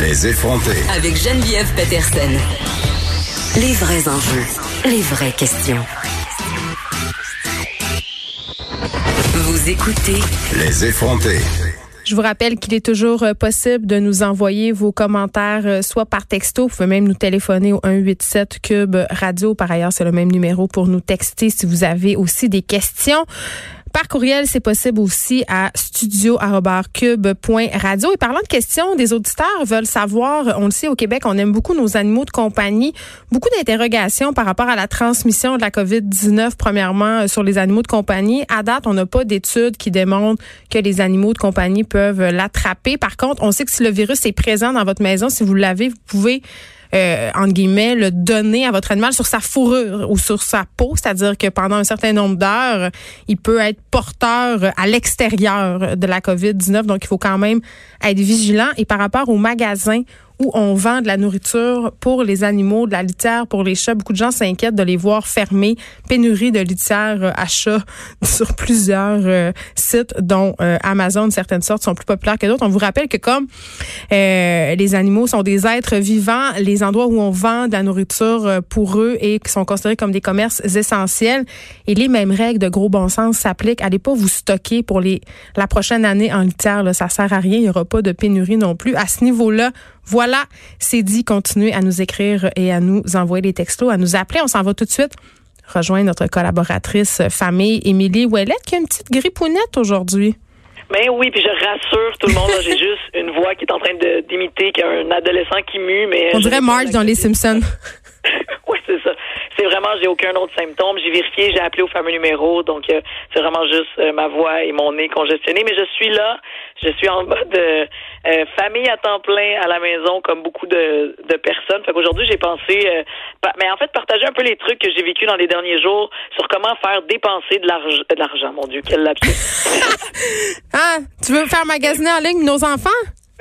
Les effronter. Avec Geneviève Peterson. Les vrais enjeux, les vraies questions. Vous écoutez Les effronter. Je vous rappelle qu'il est toujours euh, possible de nous envoyer vos commentaires, euh, soit par texto, vous pouvez même nous téléphoner au 187 Cube Radio. Par ailleurs, c'est le même numéro pour nous texter si vous avez aussi des questions. Par courriel, c'est possible aussi à studio@cube.radio. Et parlant de questions, des auditeurs veulent savoir, on le sait au Québec, on aime beaucoup nos animaux de compagnie, beaucoup d'interrogations par rapport à la transmission de la COVID-19 premièrement euh, sur les animaux de compagnie. À date, on n'a pas d'études qui démontrent que les animaux de compagnie peuvent l'attraper. Par contre, on sait que si le virus est présent dans votre maison, si vous l'avez, vous pouvez euh, entre guillemets, le donner à votre animal sur sa fourrure ou sur sa peau, c'est-à-dire que pendant un certain nombre d'heures, il peut être porteur à l'extérieur de la COVID-19. Donc, il faut quand même être vigilant. Et par rapport aux magasins on vend de la nourriture pour les animaux, de la litière pour les chats. Beaucoup de gens s'inquiètent de les voir fermer. Pénurie de litière euh, à chats sur plusieurs euh, sites, dont euh, Amazon, certaines sortes sont plus populaires que d'autres. On vous rappelle que comme les animaux sont des êtres vivants, les endroits où on vend de la nourriture pour eux et qui sont considérés comme des commerces essentiels, et les mêmes règles de gros bon sens s'appliquent. Allez pas vous stocker pour les la prochaine année en litière. Là, ça sert à rien. Il y aura pas de pénurie non plus. À ce niveau-là, voilà, c'est dit. Continuez à nous écrire et à nous envoyer des textos, à nous appeler. On s'en va tout de suite rejoindre notre collaboratrice famille, Émilie Ouellette, qui a une petite grippounette aujourd'hui. Mais oui, puis je rassure tout le monde. J'ai juste une voix qui est en train d'imiter qu'un adolescent qui mue. Mais On dirait Marge dans Les Simpsons. oui, c'est ça. C'est vraiment, j'ai aucun autre symptôme. J'ai vérifié, j'ai appelé au fameux numéro. Donc, euh, c'est vraiment juste euh, ma voix et mon nez congestionné. Mais je suis là. Je suis en mode euh, famille à temps plein à la maison, comme beaucoup de, de personnes. Fait qu'aujourd'hui, j'ai pensé, mais en fait, partager un peu les trucs que j'ai vécu dans les derniers jours sur comment faire dépenser de l'argent. De l'argent, mon Dieu, quel lapsus. ah, tu veux faire magasiner en ligne nos enfants?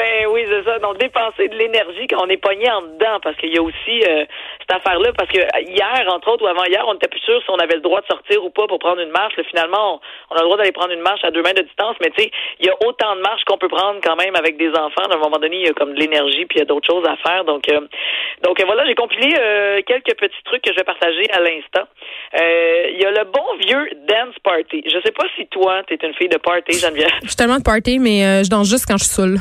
Ben oui, c'est ça. Donc, dépenser de l'énergie quand on est pogné en dedans, parce qu'il y a aussi euh, cette affaire-là, parce que hier, entre autres, ou avant-hier, on n'était plus sûr si on avait le droit de sortir ou pas pour prendre une marche. finalement, on, a le droit d'aller prendre une marche à deux mètres de distance, mais tu sais, il y a autant de marches qu'on peut prendre quand même avec des enfants. À un moment donné, il y a comme de l'énergie, puis il y a d'autres choses à faire. Donc, euh, donc euh, voilà, j'ai compilé quelques petits trucs que je vais partager à l'instant. Il y a le bon vieux dance party. Je sais pas si toi, tu es une fille de party, Geneviève. Je suis tellement de party, mais je danse juste quand je suis saoule.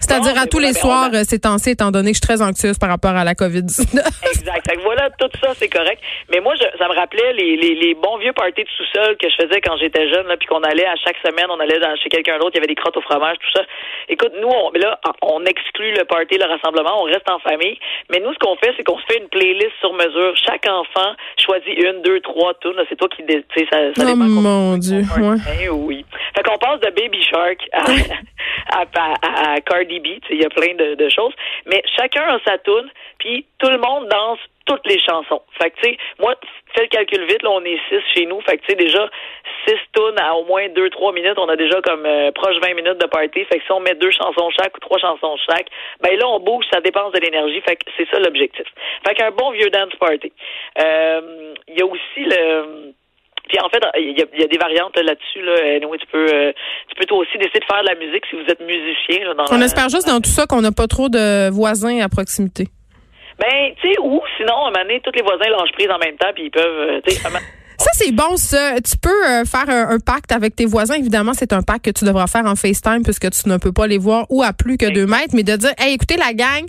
C'est-à-dire à tous les soirs euh, ces temps-ci, étant donné que je suis très anxieuse par rapport à la COVID-19. exact. voilà, tout ça, c'est correct. Mais moi, je, ça me rappelait les, les, les bons vieux parties de sous-sol que je faisais quand j'étais jeune, là, puis qu'on allait à chaque semaine, on allait dans, chez quelqu'un d'autre, il y avait des crottes au fromage, tout ça. Écoute, nous, on, là, on exclut le party, le rassemblement, on reste en famille. Mais nous, ce qu'on fait, c'est qu'on se fait une playlist sur mesure. Chaque enfant choisit une, deux, trois tunes. C'est toi qui, tu sais, ça, ça oh mon Dieu. Ouais. Oui. Fait qu'on passe de Baby Shark à, à, à, à Cardi B. Il y a plein de, de, choses. Mais chacun a sa tune, puis tout le monde danse toutes les chansons. Fait que, tu sais, moi, fais le calcul vite, là, on est six chez nous. Fait que, tu sais, déjà, six tunes à au moins deux, trois minutes, on a déjà comme euh, proche 20 minutes de party. Fait que si on met deux chansons chaque ou trois chansons chaque, ben là, on bouge, ça dépense de l'énergie. Fait que c'est ça l'objectif. Fait qu'un bon vieux dance party. Euh, il y a aussi le puis en fait, il y a, des variantes là-dessus. Là. tu peux, euh, tu peux toi aussi décider de faire de la musique si vous êtes musicien. Là, dans On espère juste dans tout ça qu'on n'a pas trop de voisins à proximité. Ben, tu sais, ou sinon, à un moment donné, tous les voisins lâchent prise en même temps, puis ils peuvent, euh, ça, c'est bon, ça. Tu peux euh, faire un, pacte avec tes voisins. Évidemment, c'est un pacte que tu devras faire en FaceTime puisque tu ne peux pas les voir ou à plus que deux mètres. Mais de dire, hey, écoutez, la gang,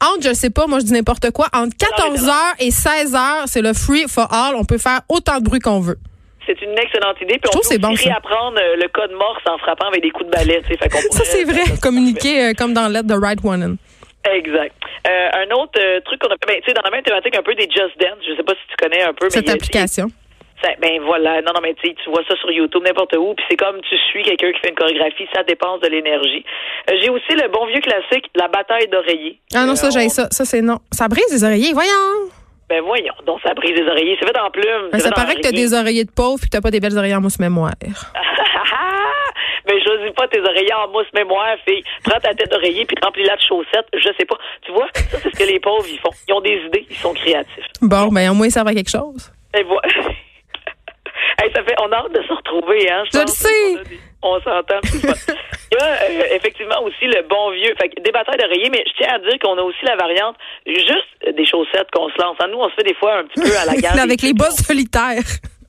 entre, je sais pas, moi, je dis n'importe quoi, entre 14h et 16h, c'est le free for all. On peut faire autant de bruit qu'on veut. C'est une excellente idée. Puis on peut bon, réapprendre euh, le code morse en frappant avec des coups de balai. Fait ça, c'est vrai. Communiquer euh, comme dans Let the Right One Exact. Euh, un autre truc qu'on a ben, tu sais, dans la même thématique un peu des Just Dance, je sais pas si tu connais un peu. Cette application. ben voilà, non, non, mais tu vois ça sur YouTube, n'importe où, puis c'est comme tu suis quelqu'un qui fait une chorégraphie, ça dépense de l'énergie. j'ai aussi le bon vieux classique, la bataille d'oreillers. Ah non, ça, j'ai ça. Ça, c'est non. Ça brise les oreillers, voyons! Ben voyons, donc ça brise des oreillers. C'est fait en plume. Ben, ça paraît que t'as des oreillers de pauvre puis que t'as pas des belles oreillers en mousse mémoire. Mais je choisis pas tes oreillers en mousse mémoire, fille. Prends ta tête d'oreiller puis remplis-la de chaussettes. Je sais pas. Tu vois, ça, c'est ce que les pauvres, ils font. Ils ont des idées, ils sont créatifs. Bon, ben, au moins, ça va quelque chose. Et voilà. hey, ça fait, on a hâte de se retrouver, hein. Je, le sais. On s'entend. Il y a euh, effectivement aussi le bon vieux. Fait que des batailles d'oreiller, mais je tiens à dire qu'on a aussi la variante juste des chaussettes qu'on se lance. Nous, on se fait des fois un petit peu à la gare. Avec les bosses solitaires.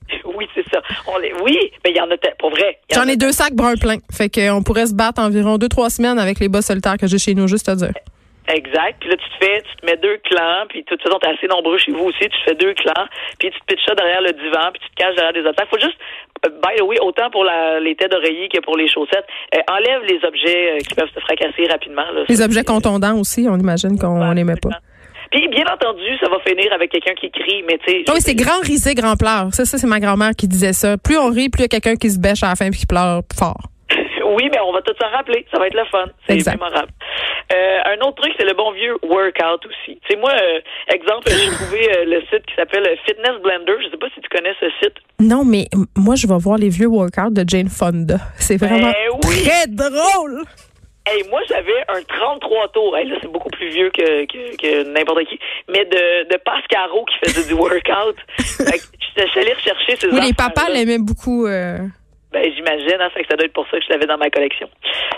Oui, c'est ça. On les... Oui, mais il y en a pour vrai. J'en ai deux sacs bruns pleins. Fait qu'on pourrait se battre environ deux, trois semaines avec les bosses solitaires que j'ai chez nous, juste à dire. Exact. Puis là, tu te fais, tu te mets deux clans, puis de toute façon, t'es assez nombreux chez vous aussi, tu te fais deux clans, puis tu te pitches ça derrière le divan, puis tu te caches derrière des obstacles. Faut juste, euh, by the way, autant pour la, les têtes d'oreiller que pour les chaussettes, euh, enlève les objets euh, qui peuvent se fracasser rapidement. Là. Les objets contondants aussi, on imagine qu'on Ouais, n'aimait pas. Puis bien entendu, ça va finir avec quelqu'un qui crie, mais tu sais. Ah oui, c'est grand risé, grand pleur. Ça, ça c'est ma grand-mère qui disait ça. Plus on rit, plus il y a quelqu'un qui se bêche à la fin puis qui pleure fort. Oui, mais on va tout s'en rappeler. Ça va être le fun. C'est mémorable. Euh, un autre truc, c'est le bon vieux workout aussi. Tu sais, moi, euh, exemple, j'ai trouvé euh, le site qui s'appelle Fitness Blender. Je sais pas si tu connais ce site. Non, mais moi, je vais voir les vieux workouts de Jane Fonda. C'est vraiment Ben oui. très drôle. Hey, moi, j'avais un 33 tours. Hey, là, c'est beaucoup plus vieux que, que, que n'importe qui. Mais de, de Pascaro qui faisait du workout. Fait que je suis allée rechercher ces Oui, les papas l'aimaient beaucoup. euh. Ben, j'imagine, hein, que ça doit être pour ça que je l'avais dans ma collection.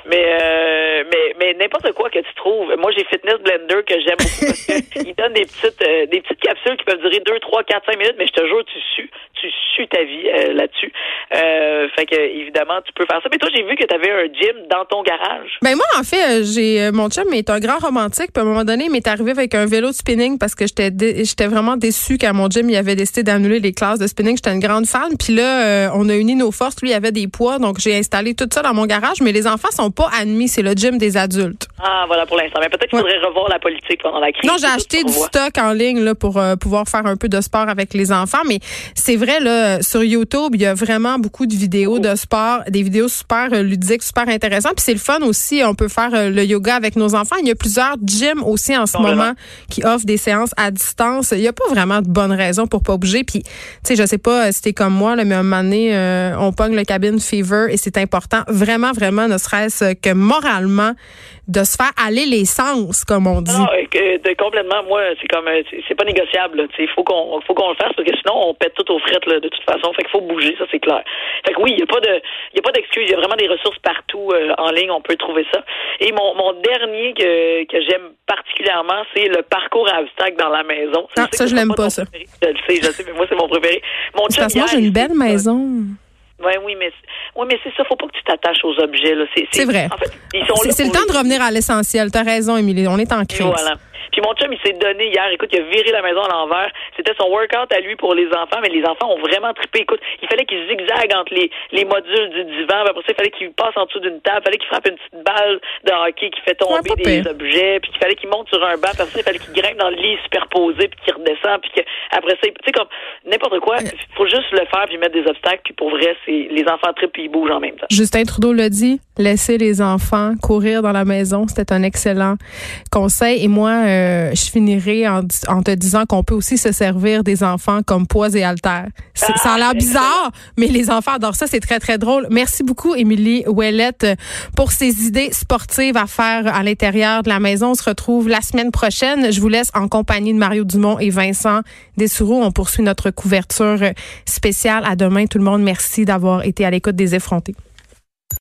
Mais, euh, mais, mais n'importe quoi que tu trouves. Moi, j'ai Fitness Blender que j'aime beaucoup parce qu'il donne des petites, euh, des petites capsules qui peuvent durer 2, 3, 4, 5 minutes, mais je te jure, tu sues, tu sues ta vie euh, là-dessus. Euh, fait que, évidemment, tu peux faire ça. Mais toi, j'ai vu que tu avais un gym dans ton garage. Ben moi, en fait, euh, j'ai mon chum est un grand romantique. Puis à un moment donné, il m'est arrivé avec un vélo de spinning parce que j'étais dé- j'étais vraiment déçue quand mon gym il avait décidé d'annuler les classes de spinning. J'étais une grande fan. Puis là, euh, on a uni nos forces. Lui, il avait des poids, donc j'ai installé tout ça dans mon garage. Mais les enfants sont pas admis. C'est le gym des adultes. Ah, voilà pour l'instant. Mais peut-être qu'il Ouais. faudrait revoir la politique pendant la crise. Non, j'ai acheté du voit. stock en ligne là, pour pouvoir faire un peu de sport avec les enfants. Mais c'est vrai, là, sur YouTube, il y a vraiment beaucoup de vidéos de sport, des vidéos super euh, ludiques, super intéressantes. Puis c'est le fun aussi. On peut faire euh, le yoga avec nos enfants. Il y a plusieurs gyms aussi en ce moment qui offrent des séances à distance. Il n'y a pas vraiment de bonne raison pour pas bouger. Puis, tu sais, je sais pas euh, si t'es comme moi, là, mais à un moment donné, euh, on pogne le cabin fever et c'est important, vraiment, vraiment, ne serait-ce que moralement, de se faire aller les sens, comme on dit. Non, euh, de- complètement. Moi, c'est comme, euh, c'est- pas négociable. Il faut qu'on, faut qu'on le fasse parce que sinon on pète tout aux frettes là, de toute façon. Fait qu'il faut bouger, ça c'est clair. Fait que oui, il y a pas de, il y a pas d'excuse. Il y a vraiment des ressources partout euh, en ligne. On peut trouver ça. Et mon, mon dernier que que j'aime particulièrement, c'est le parcours à obstacles dans la maison. Ah, ça, je l'aime pas, ça. préféré. Je le sais, je le sais, mais moi c'est mon préféré. Mon parce que moi, j'ai une belle maison. Ouais, oui, mais ouais, mais c'est ça. Faut pas que tu t'attaches aux objets. Là. C'est vrai. En fait, ils sont C'est là c'est le temps de revenir à l'essentiel. T'as raison, Émilie. On est en crise. voilà. Puis mon chum, il s'est donné hier. Écoute, il a viré la maison à l'envers. C'était son workout à lui pour les enfants, mais les enfants ont vraiment trippé. Écoute, il fallait qu'il zigzague entre les, les modules du divan. Puis après ça, il fallait qu'il passe en dessous d'une table. Il fallait qu'il frappe une petite balle de hockey qui fait tomber Ouais, des pire. objets. Puis qu'il fallait qu'il monte sur un banc. Puis après ça, il fallait qu'il grimpe dans le lit superposé. Puis qu'il redescend. Puis que après ça, tu sais, comme n'importe quoi. Il faut juste le faire puis mettre des obstacles. Puis pour vrai, c'est les enfants trippent puis ils bougent en même temps. Justin Trudeau l'a dit, laisser les enfants courir dans la maison, c'était un excellent conseil. Et moi, euh, je finirai en, en te disant qu'on peut aussi se servir des enfants comme poids et haltères. Ah, ça a l'air bizarre, mais les enfants adorent ça. C'est très, très drôle. Merci beaucoup, Émilie Ouellette, pour ces idées sportives à faire à l'intérieur de la maison. On se retrouve la semaine prochaine. Je vous laisse en compagnie de Mario Dumont et Vincent Dessoureau. On poursuit notre couverture spéciale. À demain, tout le monde. Merci d'avoir été à l'écoute des effrontés.